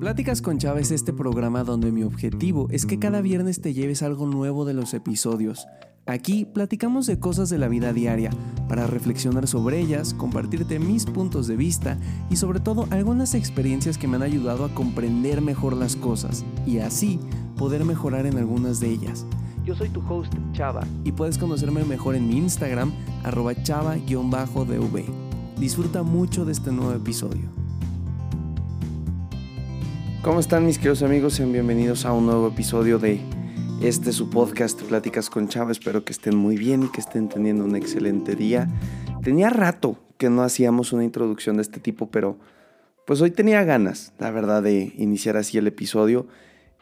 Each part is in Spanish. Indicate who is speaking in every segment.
Speaker 1: Pláticas con Chava es este programa donde mi objetivo es que cada viernes te lleves algo nuevo de los episodios. Aquí platicamos de cosas de la vida diaria, para reflexionar sobre ellas, compartirte mis puntos de vista y sobre todo algunas experiencias que me han ayudado a comprender mejor las cosas y así poder mejorar en algunas de ellas. Yo soy tu host Chava y puedes conocerme mejor en mi Instagram arroba chava-dv. Disfruta mucho de este nuevo episodio. ¿Cómo están mis queridos amigos? Sean bienvenidos a un nuevo episodio de este su podcast Pláticas con Chava. Espero que estén muy bien y que estén teniendo un excelente día. Tenía rato que no hacíamos una introducción de este tipo, pero pues hoy tenía ganas, la verdad, de iniciar así el episodio.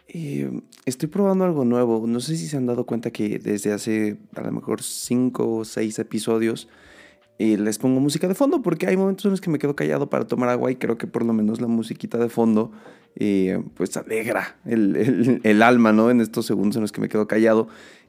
Speaker 1: Eh, estoy probando algo nuevo. No sé si se han dado cuenta que desde hace a lo mejor 5 o 6 episodios y les pongo música de fondo porque hay momentos en los que me quedo callado para tomar agua y creo que por lo menos la musiquita de fondo eh, pues alegra el, el, alma, ¿no? En estos segundos en los que me quedo callado.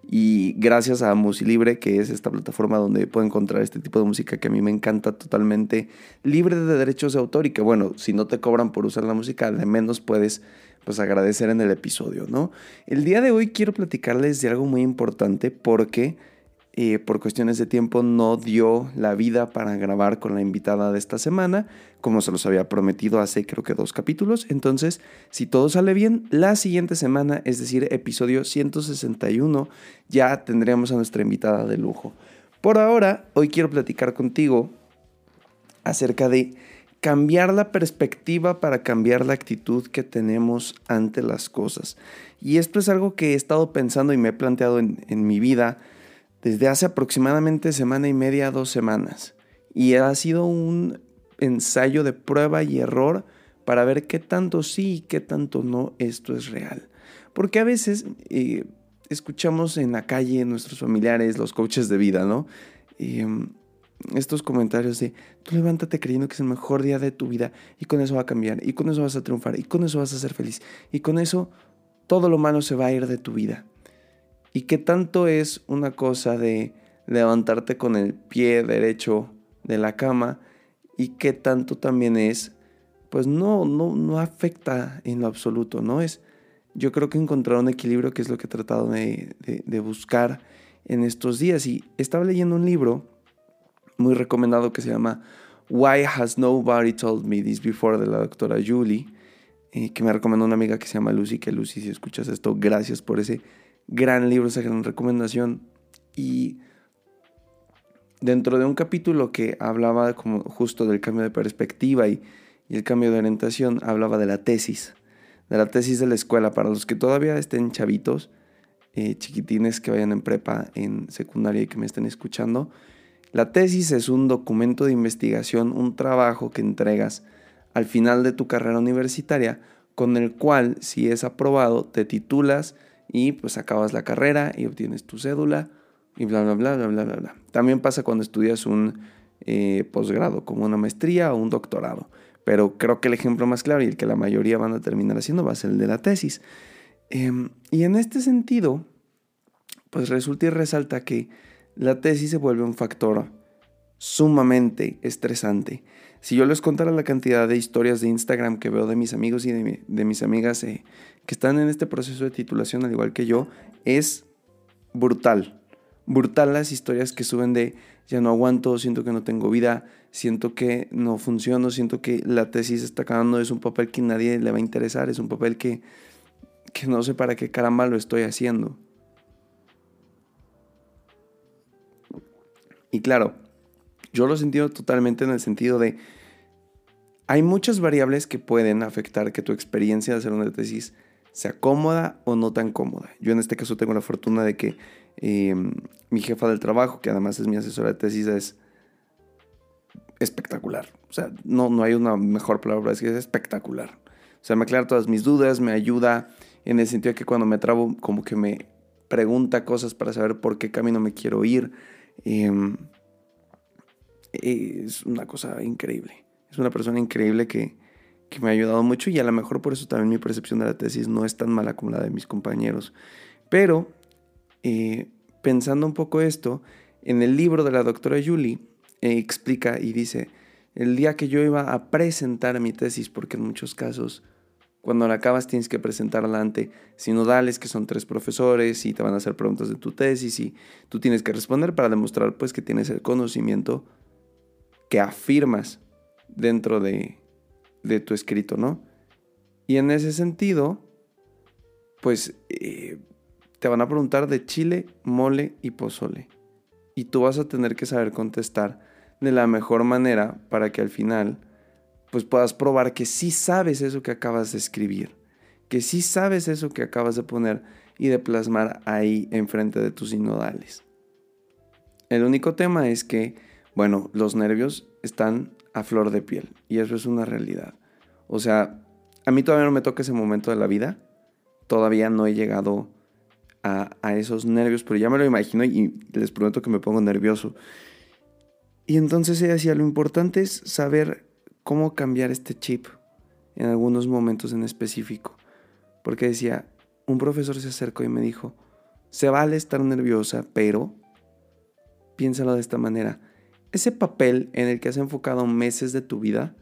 Speaker 1: Y gracias a Libre que es esta plataforma donde puedo encontrar este tipo de música que a mí me encanta totalmente libre de derechos de autor y que bueno, si no te cobran por usar la música, de menos puedes pues agradecer en el episodio, ¿no? El día de hoy quiero platicarles de algo muy importante porque eh, por cuestiones de tiempo no dio la vida para grabar con la invitada de esta semana, como se los había prometido hace creo que dos capítulos. Entonces, si todo sale bien, la siguiente semana, es decir, episodio 161, ya tendremos a nuestra invitada de lujo. Por ahora, hoy quiero platicar contigo acerca de cambiar la perspectiva para cambiar la actitud que tenemos ante las cosas. Y esto es algo que he estado pensando y me he planteado en, en mi vida desde hace aproximadamente semana y media, dos semanas. Y ha sido un ensayo de prueba y error para ver qué tanto sí y qué tanto no esto es real. Porque a veces eh, escuchamos en la calle nuestros familiares, los coaches de vida, ¿no? Em, estos comentarios de, tú levántate creyendo que es el mejor día de tu vida y con eso va a cambiar, y con eso vas a triunfar, y con eso vas a ser feliz, y con eso todo lo malo se va a ir de tu vida. ¿Y qué tanto es una cosa de levantarte con el pie derecho de la cama y qué tanto también es, pues no, no, no afecta en lo absoluto, ¿no? Es, yo creo que encontrar un equilibrio que es lo que he tratado de, buscar en estos días. Y estaba leyendo un libro muy recomendado que se llama Why Has Nobody Told Me This Before de la doctora Julie, eh, que me recomendó una amiga que se llama Lucy, que Lucy, si escuchas esto, gracias por ese gran libro, esa gran recomendación. Y dentro de un capítulo que hablaba como justo del cambio de perspectiva y, el cambio de orientación, hablaba de la tesis, de la tesis de la escuela. Para los que todavía estén chavitos, eh, chiquitines que vayan en prepa, en secundaria y que me estén escuchando, la tesis es un documento de investigación, un trabajo que entregas al final de tu carrera universitaria, con el cual, si es aprobado, te titulas y pues acabas la carrera y obtienes tu cédula y bla, bla, bla, bla, bla, bla. bla. También pasa cuando estudias un eh, posgrado, como una maestría o un doctorado. Pero creo que el ejemplo más claro y el que la mayoría van a terminar haciendo va a ser el de la tesis. Em, y en este sentido, pues resulta y resalta que la tesis se vuelve un factor sumamente estresante. Si yo les contara la cantidad de historias de Instagram que veo de mis amigos y de, mis amigas eh, que están en este proceso de titulación al igual que yo, es brutal. Brutal las historias que suben de ya no aguanto, siento que no tengo vida, siento que no funciono, siento que la tesis está acabando, es un papel que nadie le va a interesar, es un papel que, que no sé para qué caramba lo estoy haciendo. Y claro, yo lo he sentido totalmente en el sentido de hay muchas variables que pueden afectar que tu experiencia de hacer una tesis sea cómoda o no tan cómoda. Yo en este caso tengo la fortuna de que em, mi jefa del trabajo, que además es mi asesora de tesis, es espectacular. O sea, no, no hay una mejor palabra, es que es espectacular. O sea, me aclara todas mis dudas, me ayuda en el sentido de que cuando me trabo, como que me pregunta cosas para saber por qué camino me quiero ir. Em, es una cosa increíble. Es una persona increíble que, que me ha ayudado mucho y a lo mejor por eso también mi percepción de la tesis no es tan mala como la de mis compañeros. Pero eh, pensando un poco esto, en el libro de la doctora Julie eh, explica y dice, el día que yo iba a presentar mi tesis, porque en muchos casos Cuando la acabas tienes que presentarla ante sinodales, que son tres profesores, y te van a hacer preguntas de tu tesis, y tú tienes que responder para demostrar pues que tienes el conocimiento que afirmas dentro de, de tu escrito, ¿no? Y en ese sentido, pues eh, te van a preguntar de chile, mole y pozole. Y tú vas a tener que saber contestar de la mejor manera para que al final pues puedas probar que sí sabes eso que acabas de escribir, que sí sabes eso que acabas de poner y de plasmar ahí enfrente de tus sinodales. El único tema es que, bueno, los nervios están a flor de piel y eso es una realidad. O sea, a mí todavía no me toca ese momento de la vida, todavía no he llegado a, a esos nervios, pero ya me lo imagino y les prometo que me pongo nervioso. Y entonces ella decía, lo importante es saber cómo cambiar este chip en algunos momentos en específico. Porque decía, un profesor se acercó y me dijo, se vale estar nerviosa, pero piénsalo de esta manera. Ese papel en el que has enfocado meses de tu vida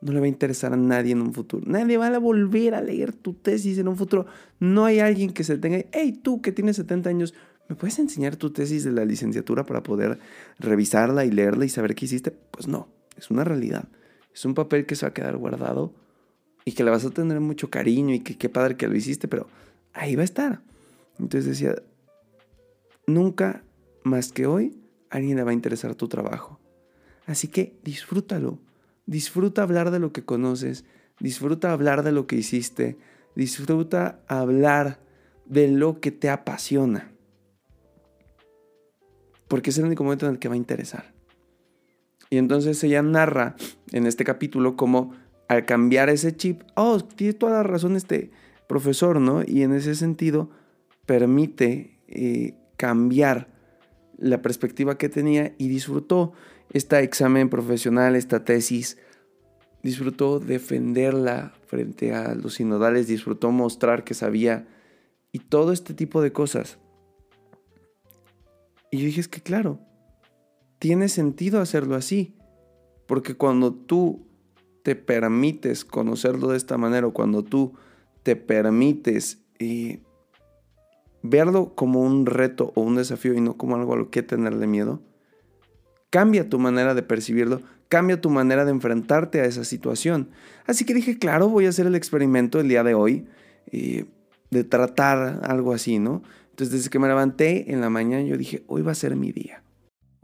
Speaker 1: no le va a interesar a nadie en un futuro. Nadie va a volver a leer tu tesis en un futuro. No hay alguien que se tenga, hey, tú que tienes 70 años, ¿me puedes enseñar tu tesis de la licenciatura para poder revisarla y leerla y saber qué hiciste? Pues no, es una realidad. Es un papel que se va a quedar guardado y que le vas a tener mucho cariño y que qué padre que lo hiciste, pero ahí va a estar. Entonces decía, nunca más que hoy alguien le va a interesar tu trabajo. Así que disfrútalo. Disfruta hablar de lo que conoces, disfruta hablar de lo que hiciste, disfruta hablar de lo que te apasiona. Porque es el único momento en el que va a interesar. Y entonces ella narra en este capítulo cómo al cambiar ese chip, oh, tiene toda la razón este profesor, ¿no? Y en ese sentido permite eh, cambiar la perspectiva que tenía y disfrutó este examen profesional, esta tesis, disfrutó defenderla frente a los sinodales, disfrutó mostrar que sabía y todo este tipo de cosas. Y yo dije, es que claro, tiene sentido hacerlo así. Porque cuando tú te permites conocerlo de esta manera o cuando tú te permites eh, verlo como un reto o un desafío y no como algo a lo que tenerle miedo, cambia tu manera de percibirlo, cambia tu manera de enfrentarte a esa situación. Así que dije, claro, voy a hacer el experimento el día de hoy eh, de tratar algo así, ¿no? Entonces desde que me levanté en la mañana yo dije, hoy va a ser mi día.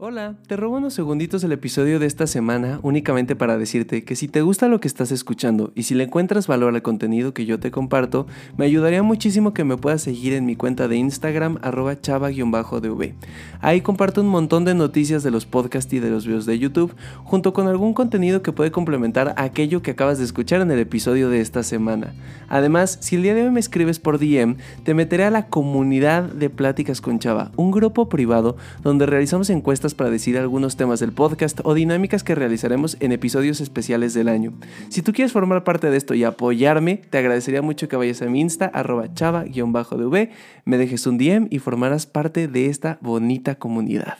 Speaker 2: Hola, te robo unos segunditos el episodio de esta semana únicamente para decirte que si te gusta lo que estás escuchando y si le encuentras valor al contenido que yo te comparto, me ayudaría muchísimo que me puedas seguir en mi cuenta de Instagram arroba chava-dv. Ahí comparto un montón de noticias de los podcasts y de los videos de YouTube, junto con algún contenido que puede complementar aquello que acabas de escuchar en el episodio de esta semana. Además, si el día de hoy me escribes por DM, te meteré a la comunidad de Pláticas con Chava, un grupo privado donde realizamos encuestas para decir algunos temas del podcast o dinámicas que realizaremos en episodios especiales del año. Si tú quieres formar parte de esto y apoyarme, te agradecería mucho que vayas a mi insta, arroba chava-dv, me dejes un DM y formarás parte de esta bonita comunidad.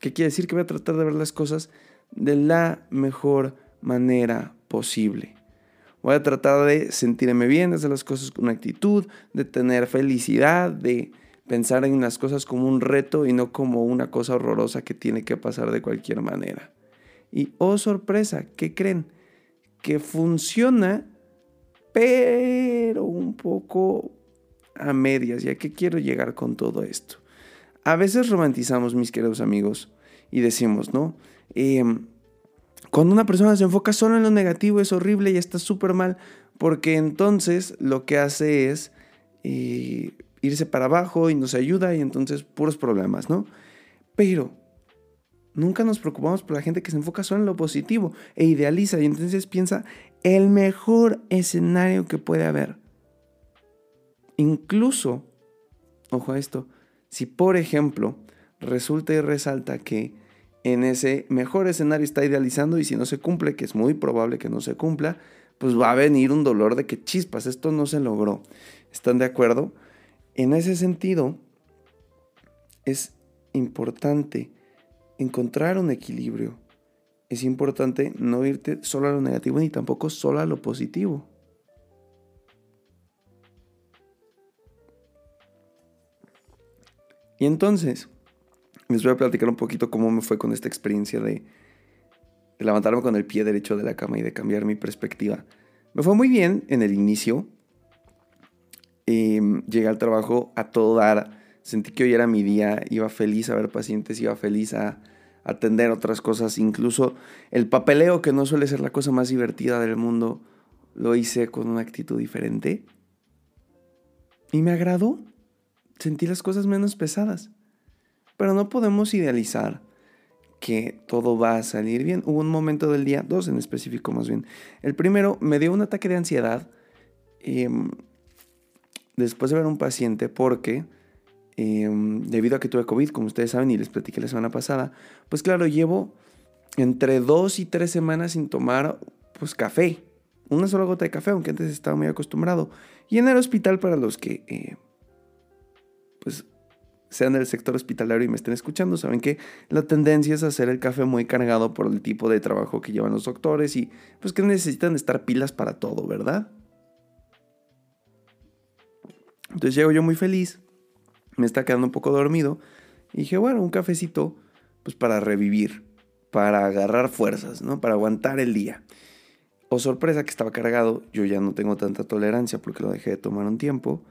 Speaker 1: ¿Qué quiere decir? Que voy a tratar de ver las cosas de la mejor manera posible. Voy a tratar de sentirme bien, de hacer las cosas con actitud, de tener felicidad, de pensar en las cosas como un reto y no como una cosa horrorosa que tiene que pasar de cualquier manera. Y oh sorpresa, ¿qué creen? Que funciona, pero un poco a medias. ¿Y a qué quiero llegar con todo esto? A veces romantizamos, mis queridos amigos, y decimos, ¿no? Em, cuando una persona se enfoca solo en lo negativo es horrible y está súper mal, porque entonces lo que hace es eh, irse para abajo y nos ayuda y entonces puros problemas, ¿no? Pero nunca nos preocupamos por la gente que se enfoca solo en lo positivo e idealiza y entonces piensa el mejor escenario que puede haber. Incluso, ojo a esto, si por ejemplo resulta y resalta que en ese mejor escenario está idealizando y si no se cumple, que es muy probable que no se cumpla, pues va a venir un dolor de que chispas, esto no se logró. ¿Están de acuerdo? En ese sentido, es importante encontrar un equilibrio. Es importante no irte solo a lo negativo ni tampoco solo a lo positivo. Y entonces, les voy a platicar un poquito cómo me fue con esta experiencia de, de levantarme con el pie derecho de la cama y de cambiar mi perspectiva. Me fue muy bien en el inicio, Em, llegué al trabajo a todo dar. Sentí que hoy era mi día. Iba feliz a ver pacientes, iba feliz a atender otras cosas. Incluso el papeleo, que no suele ser la cosa más divertida del mundo, lo hice con una actitud diferente. Y me agradó. Sentí las cosas menos pesadas. Pero no podemos idealizar que todo va a salir bien. Hubo un momento del día, dos en específico más bien. El primero me dio un ataque de ansiedad em, después de ver un paciente porque em, debido a que tuve COVID, como ustedes saben y les platiqué la semana pasada, pues claro, llevo entre dos y tres semanas sin tomar pues café. Una sola gota de café, aunque antes estaba muy acostumbrado. Y en el hospital para los que eh, pues sean del sector hospitalario y me estén escuchando, saben que la tendencia es hacer el café muy cargado por el tipo de trabajo que llevan los doctores y pues que necesitan estar pilas para todo, ¿verdad? Entonces llego yo muy feliz, me está quedando un poco dormido y dije, bueno, un cafecito pues para revivir, para agarrar fuerzas, ¿no? Para aguantar el día. O sorpresa que estaba cargado, yo ya no tengo tanta tolerancia porque lo dejé de tomar un tiempo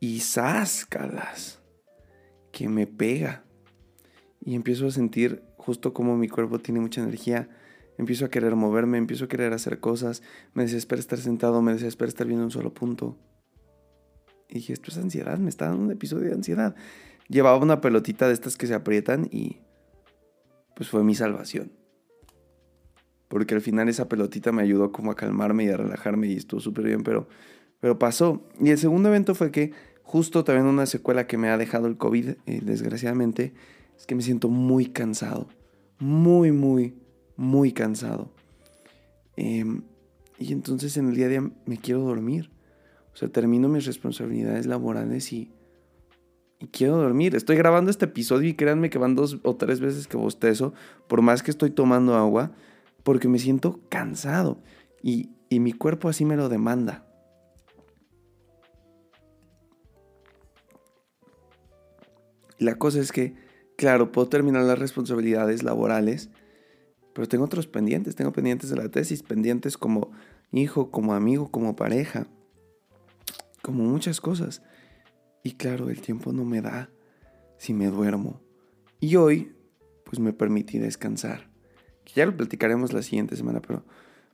Speaker 1: y sáscalas que me pega. Y empiezo a sentir justo como mi cuerpo tiene mucha energía. Empiezo a querer moverme, empiezo a querer hacer cosas. Me desespera estar sentado, me desespera estar viendo un solo punto. Y dije, esto es ansiedad, me está dando un episodio de ansiedad. Llevaba una pelotita de estas que se aprietan y pues fue mi salvación. Porque al final esa pelotita me ayudó como a calmarme y a relajarme y estuvo súper bien, pero, pero pasó. Y el segundo evento fue que Justo también una secuela que me ha dejado el COVID, eh, desgraciadamente, es que me siento muy cansado. Muy, muy, muy cansado. Em, y entonces en el día a día me quiero dormir. O sea, termino mis responsabilidades laborales y, y quiero dormir. Estoy grabando este episodio y créanme que van dos o tres veces que bostezo, por más que estoy tomando agua, porque me siento cansado. Y, y mi cuerpo así me lo demanda. la cosa es que, claro, puedo terminar las responsabilidades laborales, pero tengo otros pendientes, tengo pendientes de la tesis, pendientes como hijo, como amigo, como pareja, como muchas cosas. Y claro, el tiempo no me da si me duermo. Y hoy, pues me permití descansar. Ya lo platicaremos la siguiente semana, pero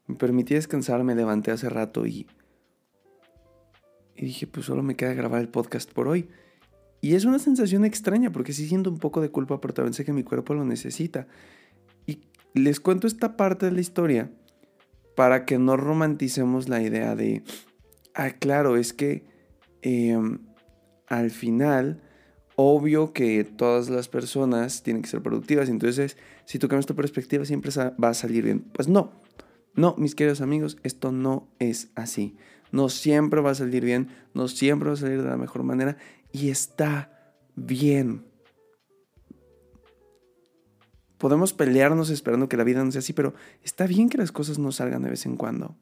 Speaker 1: me permití descansar, me levanté hace rato y, y dije, pues solo me queda grabar el podcast por hoy. Y es una sensación extraña porque sí siento un poco de culpa, pero también sé que mi cuerpo lo necesita. Y les cuento esta parte de la historia para que no romanticemos la idea de, ah, claro, es que em, al final, obvio que todas las personas tienen que ser productivas, entonces si tú cambias tu perspectiva siempre va a salir bien. Pues no, no, mis queridos amigos, esto no es así. No siempre va a salir bien, no siempre va a salir de la mejor manera y está bien. Podemos pelearnos esperando que la vida no sea así, pero está bien que las cosas no salgan de vez en cuando.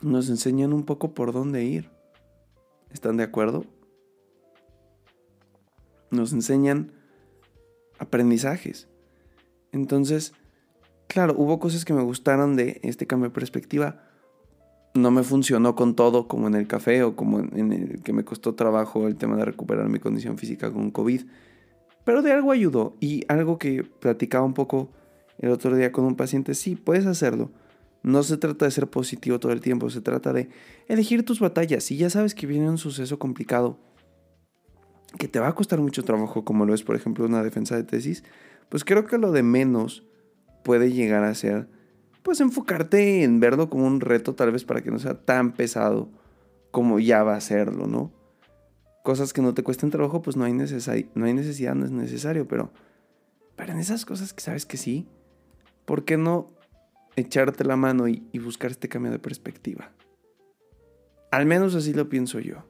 Speaker 1: Nos enseñan un poco por dónde ir. ¿Están de acuerdo? Nos enseñan aprendizajes. Entonces, claro, hubo cosas que me gustaron de este cambio de perspectiva, no me funcionó con todo, como en el café o como en el que me costó trabajo el tema de recuperar mi condición física con COVID. Pero de algo ayudó y algo que platicaba un poco el otro día con un paciente, sí, puedes hacerlo. No se trata de ser positivo todo el tiempo, se trata de elegir tus batallas. Si ya sabes que viene un suceso complicado, que te va a costar mucho trabajo, como lo es por ejemplo una defensa de tesis, pues creo que lo de menos puede llegar a ser pues enfocarte en verlo como un reto tal vez para que no sea tan pesado como ya va a serlo, ¿no? Cosas que no te cuesten trabajo, pues no hay, no hay necesidad, no es necesario, pero, pero en esas cosas que sabes que sí, ¿por qué no echarte la mano y, buscar este cambio de perspectiva? Al menos así lo pienso yo.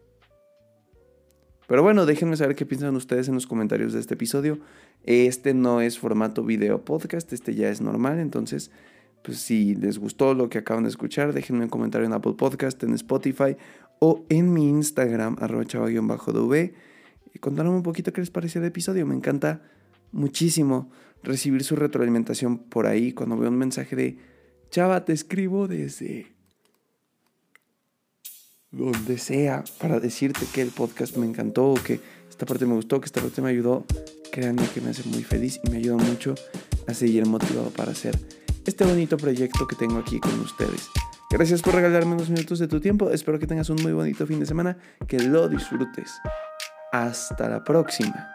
Speaker 1: Pero bueno, déjenme saber qué piensan ustedes en los comentarios de este episodio. Este no es formato video podcast, este ya es normal, entonces pues si les gustó lo que acaban de escuchar, déjenme un comentario en Apple Podcast, en Spotify o en mi Instagram, arroba chava-dv. y contarme un poquito qué les pareció el episodio. Me encanta muchísimo recibir su retroalimentación por ahí cuando veo un mensaje de Chava, te escribo desde donde sea para decirte que el podcast me encantó, que esta parte me gustó, que esta parte me ayudó. Créanme que me hace muy feliz y me ayuda mucho a seguir motivado para hacer este bonito proyecto que tengo aquí con ustedes. Gracias por regalarme unos minutos de tu tiempo. Espero que tengas un muy bonito fin de semana, que lo disfrutes. Hasta la próxima.